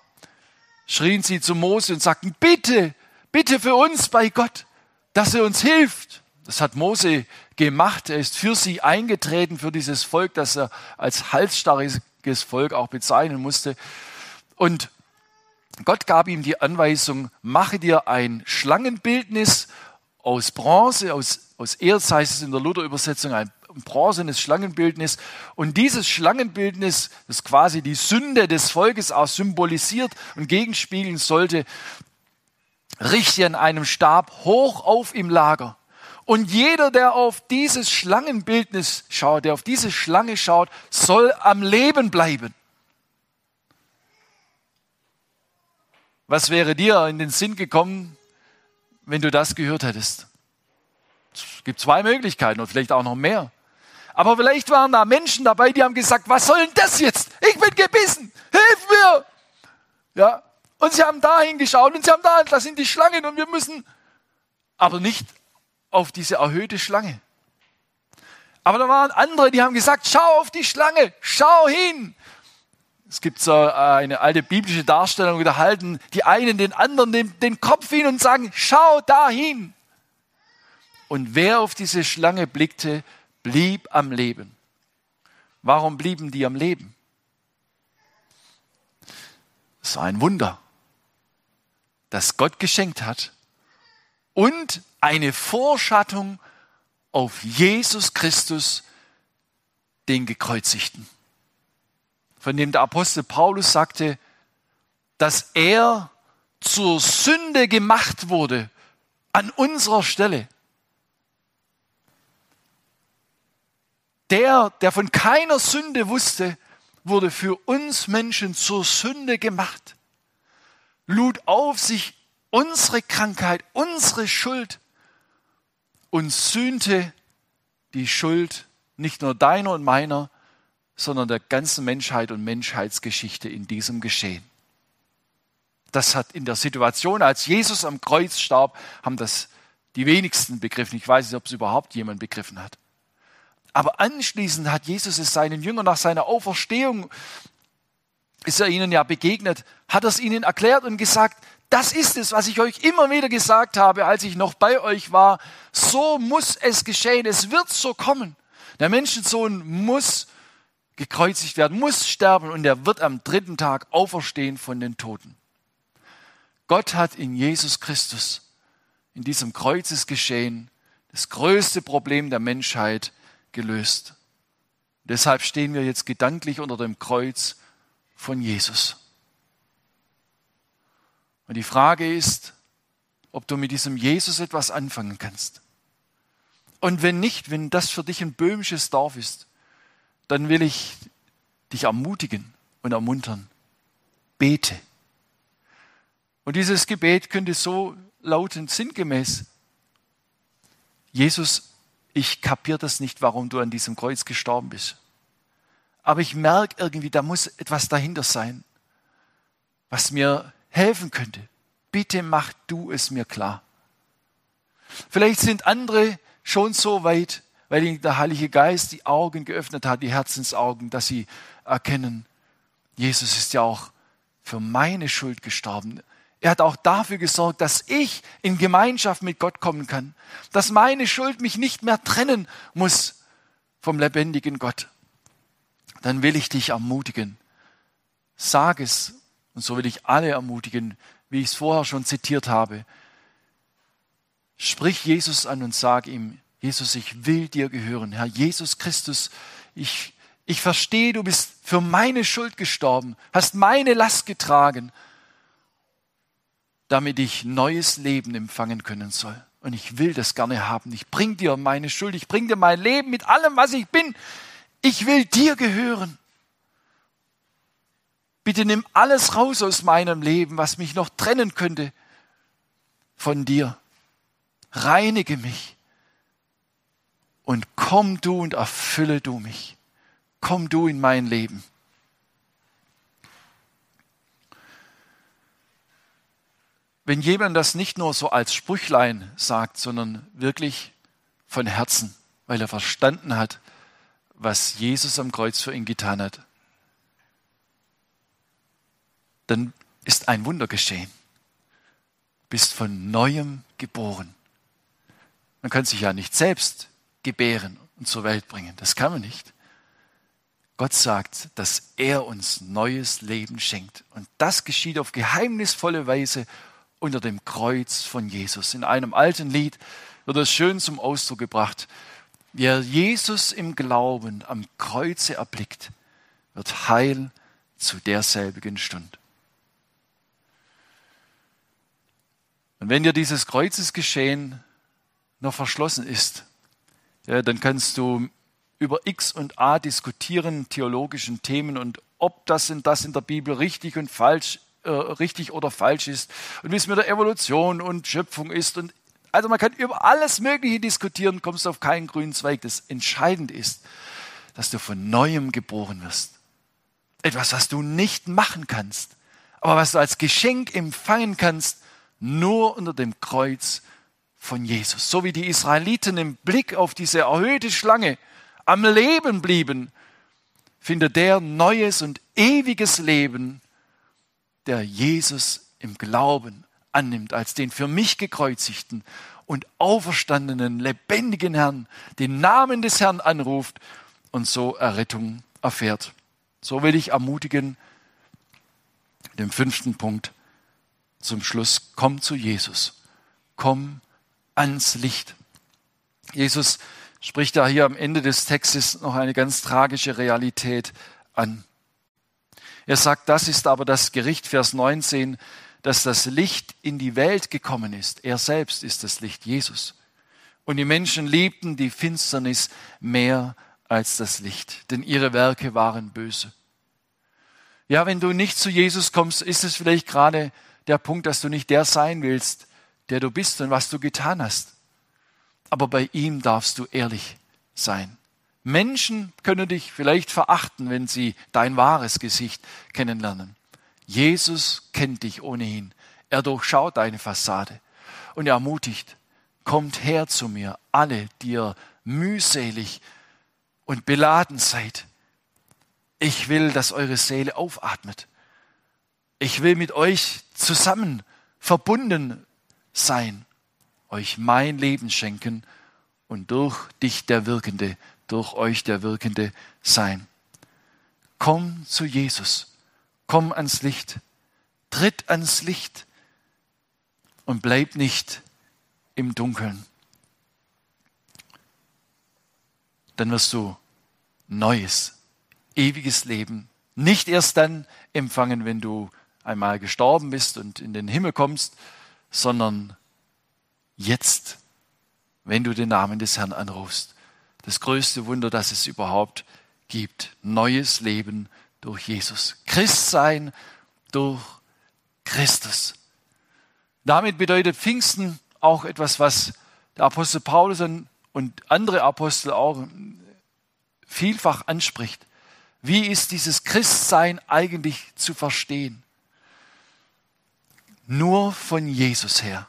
schrien sie zu Mose und sagten, bitte, bitte für uns bei Gott, dass er uns hilft. Das hat Mose gemacht. Er ist für sie eingetreten, für dieses Volk, das er als halsstarriges Volk auch bezeichnen musste. Und Gott gab ihm die Anweisung, mache dir ein Schlangenbildnis aus Bronze, aus, aus Erz heißt es in der Luther-Übersetzung, ein bronzenes Schlangenbildnis. Und dieses Schlangenbildnis, das quasi die Sünde des Volkes auch symbolisiert und gegenspiegeln sollte, richte an einem Stab hoch auf im Lager. Und jeder, der auf dieses Schlangenbildnis schaut, der auf diese Schlange schaut, soll am Leben bleiben. Was wäre dir in den Sinn gekommen, wenn du das gehört hättest? Es gibt zwei Möglichkeiten und vielleicht auch noch mehr. Aber vielleicht waren da Menschen dabei, die haben gesagt, was soll denn das jetzt? Ich bin gebissen, hilf mir! Ja, und sie haben da hingeschaut und sie haben da, das sind die Schlangen und wir müssen, aber nicht auf diese erhöhte Schlange. Aber da waren andere, die haben gesagt, schau auf die Schlange, schau hin. Es gibt so äh, eine alte biblische Darstellung, da halten die einen den anderen den Kopf hin und sagen, schau dahin. Und wer auf diese Schlange blickte, blieb am Leben. Warum blieben die am Leben? Es war ein Wunder das Gott geschenkt hat und eine Vorschattung auf Jesus Christus, den Gekreuzigten, von dem der Apostel Paulus sagte, dass er zur Sünde gemacht wurde an unserer Stelle. Der, der von keiner Sünde wusste, wurde für uns Menschen zur Sünde gemacht lud auf sich unsere Krankheit, unsere Schuld und sühnte die Schuld nicht nur deiner und meiner, sondern der ganzen Menschheit und Menschheitsgeschichte in diesem Geschehen. Das hat in der Situation, als Jesus am Kreuz starb, haben das die wenigsten begriffen. Ich weiß nicht, ob es überhaupt jemand begriffen hat. Aber anschließend hat Jesus es seinen Jüngern nach seiner Auferstehung ist er ihnen ja begegnet, hat er es ihnen erklärt und gesagt, das ist es, was ich euch immer wieder gesagt habe, als ich noch bei euch war. So muss es geschehen. Es wird so kommen. Der Menschensohn muss gekreuzigt werden, muss sterben und er wird am dritten Tag auferstehen von den Toten. Gott hat in Jesus Christus, in diesem Kreuzesgeschehen, das größte Problem der Menschheit gelöst. Deshalb stehen wir jetzt gedanklich unter dem Kreuz von Jesus. Und die Frage ist, ob du mit diesem Jesus etwas anfangen kannst. Und wenn nicht, wenn das für dich ein böhmisches Dorf ist, dann will ich dich ermutigen und ermuntern. Bete. Und dieses Gebet könnte so lauten, sinngemäß. Jesus, ich kapiere das nicht, warum du an diesem Kreuz gestorben bist. Aber ich merke irgendwie, da muss etwas dahinter sein, was mir helfen könnte. Bitte mach du es mir klar. Vielleicht sind andere schon so weit, weil ihnen der Heilige Geist die Augen geöffnet hat, die Herzensaugen, dass sie erkennen, Jesus ist ja auch für meine Schuld gestorben. Er hat auch dafür gesorgt, dass ich in Gemeinschaft mit Gott kommen kann, dass meine Schuld mich nicht mehr trennen muss vom lebendigen Gott. Dann will ich dich ermutigen. Sag es. Und so will ich alle ermutigen, wie ich es vorher schon zitiert habe. Sprich Jesus an und sag ihm, Jesus, ich will dir gehören. Herr Jesus Christus, ich, ich verstehe, du bist für meine Schuld gestorben, hast meine Last getragen, damit ich neues Leben empfangen können soll. Und ich will das gerne haben. Ich bring dir meine Schuld, ich bring dir mein Leben mit allem, was ich bin. Ich will dir gehören. Bitte nimm alles raus aus meinem Leben, was mich noch trennen könnte von dir. Reinige mich und komm du und erfülle du mich. Komm du in mein Leben. Wenn jemand das nicht nur so als Sprüchlein sagt, sondern wirklich von Herzen, weil er verstanden hat, was Jesus am Kreuz für ihn getan hat, dann ist ein Wunder geschehen. Bist von neuem geboren. Man kann sich ja nicht selbst gebären und zur Welt bringen. Das kann man nicht. Gott sagt, dass er uns neues Leben schenkt. Und das geschieht auf geheimnisvolle Weise unter dem Kreuz von Jesus. In einem alten Lied wird das schön zum Ausdruck gebracht. Wer Jesus im Glauben am Kreuze erblickt, wird heil zu derselbigen Stunde. Und wenn dir dieses Kreuzesgeschehen noch verschlossen ist, ja, dann kannst du über X und A diskutieren, theologischen Themen und ob das und das in der Bibel richtig und falsch, äh, richtig oder falsch ist und wie es mit der Evolution und Schöpfung ist und also man kann über alles Mögliche diskutieren, kommst auf keinen grünen Zweig. Das Entscheidende ist, dass du von neuem geboren wirst. Etwas, was du nicht machen kannst, aber was du als Geschenk empfangen kannst, nur unter dem Kreuz von Jesus. So wie die Israeliten im Blick auf diese erhöhte Schlange am Leben blieben, findet der neues und ewiges Leben, der Jesus im Glauben annimmt als den für mich gekreuzigten und auferstandenen, lebendigen Herrn, den Namen des Herrn anruft und so Errettung erfährt. So will ich ermutigen, dem fünften Punkt zum Schluss, komm zu Jesus. Komm ans Licht. Jesus spricht da hier am Ende des Textes noch eine ganz tragische Realität an. Er sagt, das ist aber das Gericht, Vers 19, dass das Licht in die Welt gekommen ist. Er selbst ist das Licht, Jesus. Und die Menschen liebten die Finsternis mehr als das Licht, denn ihre Werke waren böse. Ja, wenn du nicht zu Jesus kommst, ist es vielleicht gerade der Punkt, dass du nicht der sein willst, der du bist und was du getan hast. Aber bei ihm darfst du ehrlich sein. Menschen können dich vielleicht verachten, wenn sie dein wahres Gesicht kennenlernen. Jesus kennt dich ohnehin. Er durchschaut deine Fassade und er ermutigt, kommt her zu mir, alle, die ihr mühselig und beladen seid. Ich will, dass eure Seele aufatmet. Ich will mit euch zusammen verbunden sein, euch mein Leben schenken und durch dich der Wirkende, durch euch der Wirkende sein. Komm zu Jesus, komm ans Licht, tritt ans Licht und bleib nicht im Dunkeln. Dann wirst du neues, ewiges Leben, Nicht erst dann empfangen, wenn du einmal gestorben bist und in den Himmel kommst, sondern jetzt, wenn du den Namen des Herrn anrufst. Das größte Wunder, das es überhaupt gibt. Neues Leben durch Jesus. Christsein durch Christus. Damit bedeutet Pfingsten auch etwas, was der Apostel Paulus und andere Apostel auch vielfach anspricht. Wie ist dieses Christsein eigentlich zu verstehen? Nur von Jesus her.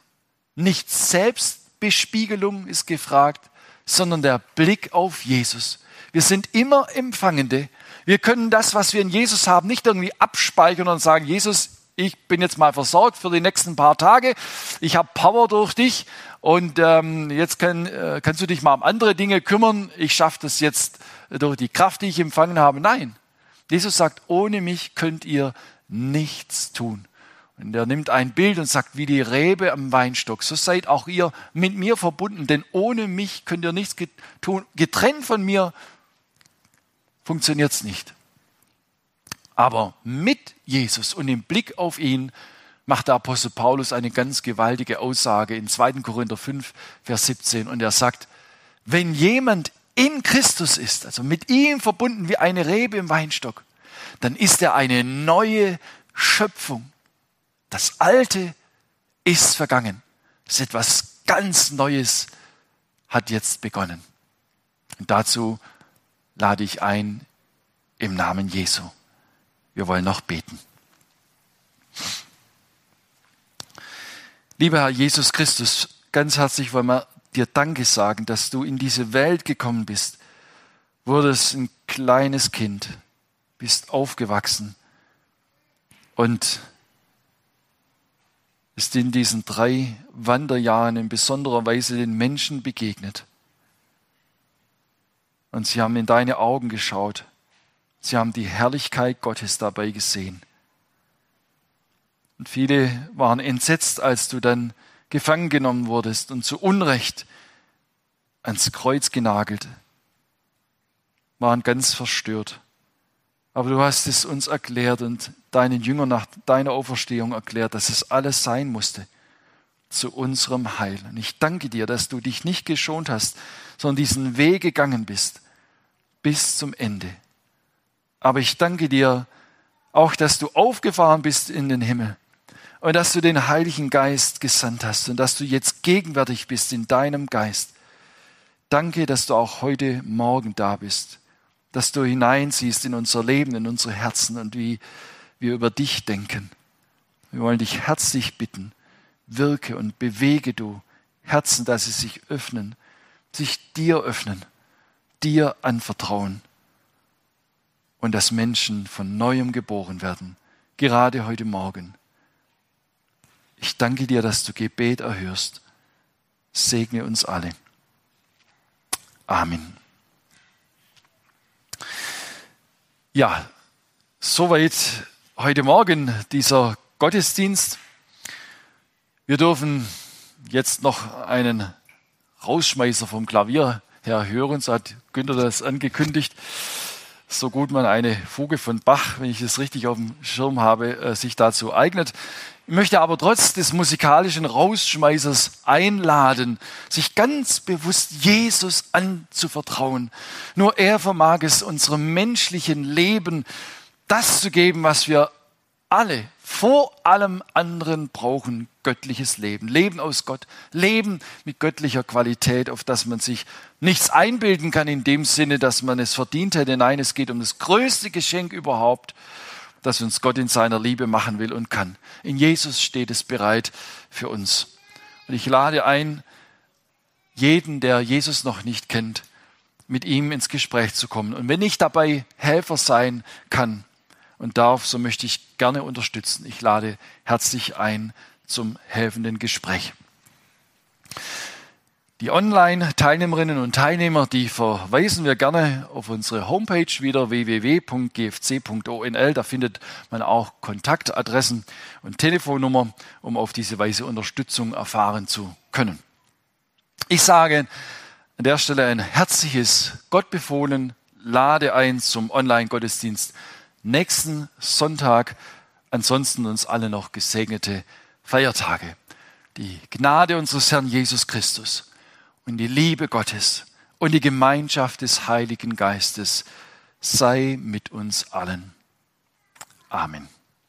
Nicht Selbstbespiegelung ist gefragt, sondern der Blick auf Jesus. Wir sind immer Empfangende. Wir können das, was wir in Jesus haben, nicht irgendwie abspeichern und sagen, Jesus, ich bin jetzt mal versorgt für die nächsten paar Tage. Ich habe Power durch dich und ähm, jetzt kann, äh, kannst du dich mal um andere Dinge kümmern. Ich schaffe das jetzt durch die Kraft, die ich empfangen habe. Nein, Jesus sagt, ohne mich könnt ihr nichts tun. Und er nimmt ein Bild und sagt, wie die Rebe am Weinstock, so seid auch ihr mit mir verbunden, denn ohne mich könnt ihr nichts tun. Getrennt von mir funktioniert es nicht. Aber mit Jesus und im Blick auf ihn macht der Apostel Paulus eine ganz gewaltige Aussage in 2. Korinther 5, Vers 17. Und er sagt, wenn jemand in Christus ist, also mit ihm verbunden wie eine Rebe im Weinstock, dann ist er eine neue Schöpfung. Das Alte ist vergangen. Das ist etwas ganz Neues hat jetzt begonnen. Und dazu lade ich ein im Namen Jesu. Wir wollen noch beten. Lieber Herr Jesus Christus, ganz herzlich wollen wir dir Danke sagen, dass du in diese Welt gekommen bist, wurdest ein kleines Kind, bist aufgewachsen und ist in diesen drei Wanderjahren in besonderer Weise den Menschen begegnet. Und sie haben in deine Augen geschaut Sie haben die Herrlichkeit Gottes dabei gesehen. Und viele waren entsetzt, als du dann gefangen genommen wurdest und zu Unrecht ans Kreuz genagelt, waren ganz verstört. Aber du hast es uns erklärt und deinen Jüngern nach deiner Auferstehung erklärt, dass es alles sein musste zu unserem Heil. Und ich danke dir, dass du dich nicht geschont hast, sondern diesen Weg gegangen bist bis zum Ende. Aber ich danke dir auch, dass du aufgefahren bist in den Himmel und dass du den Heiligen Geist gesandt hast und dass du jetzt gegenwärtig bist in deinem Geist. Danke, dass du auch heute Morgen da bist, dass du hineinziehst in unser Leben, in unsere Herzen und wie wir über dich denken. Wir wollen dich herzlich bitten, wirke und bewege du Herzen, dass sie sich öffnen, sich dir öffnen, dir anvertrauen und dass Menschen von neuem geboren werden, gerade heute Morgen. Ich danke dir, dass du Gebet erhörst. Segne uns alle. Amen. Ja, soweit heute Morgen dieser Gottesdienst. Wir dürfen jetzt noch einen Rausschmeißer vom Klavier her hören, so hat Günther das angekündigt so gut man eine Fuge von Bach, wenn ich es richtig auf dem Schirm habe, äh, sich dazu eignet. Ich möchte aber trotz des musikalischen Rausschmeißers einladen, sich ganz bewusst Jesus anzuvertrauen. Nur er vermag es unserem menschlichen Leben das zu geben, was wir alle vor allem anderen brauchen göttliches Leben. Leben aus Gott. Leben mit göttlicher Qualität, auf das man sich nichts einbilden kann in dem Sinne, dass man es verdient hätte. Nein, es geht um das größte Geschenk überhaupt, das uns Gott in seiner Liebe machen will und kann. In Jesus steht es bereit für uns. Und ich lade ein, jeden, der Jesus noch nicht kennt, mit ihm ins Gespräch zu kommen. Und wenn ich dabei Helfer sein kann, und darf, so möchte ich gerne unterstützen. Ich lade herzlich ein zum helfenden Gespräch. Die Online-Teilnehmerinnen und Teilnehmer, die verweisen wir gerne auf unsere Homepage wieder www.gfc.onl. Da findet man auch Kontaktadressen und Telefonnummer, um auf diese Weise Unterstützung erfahren zu können. Ich sage an der Stelle ein herzliches Gott befohlen, lade ein zum Online-Gottesdienst nächsten Sonntag. Ansonsten uns alle noch gesegnete Feiertage. Die Gnade unseres Herrn Jesus Christus und die Liebe Gottes und die Gemeinschaft des Heiligen Geistes sei mit uns allen. Amen.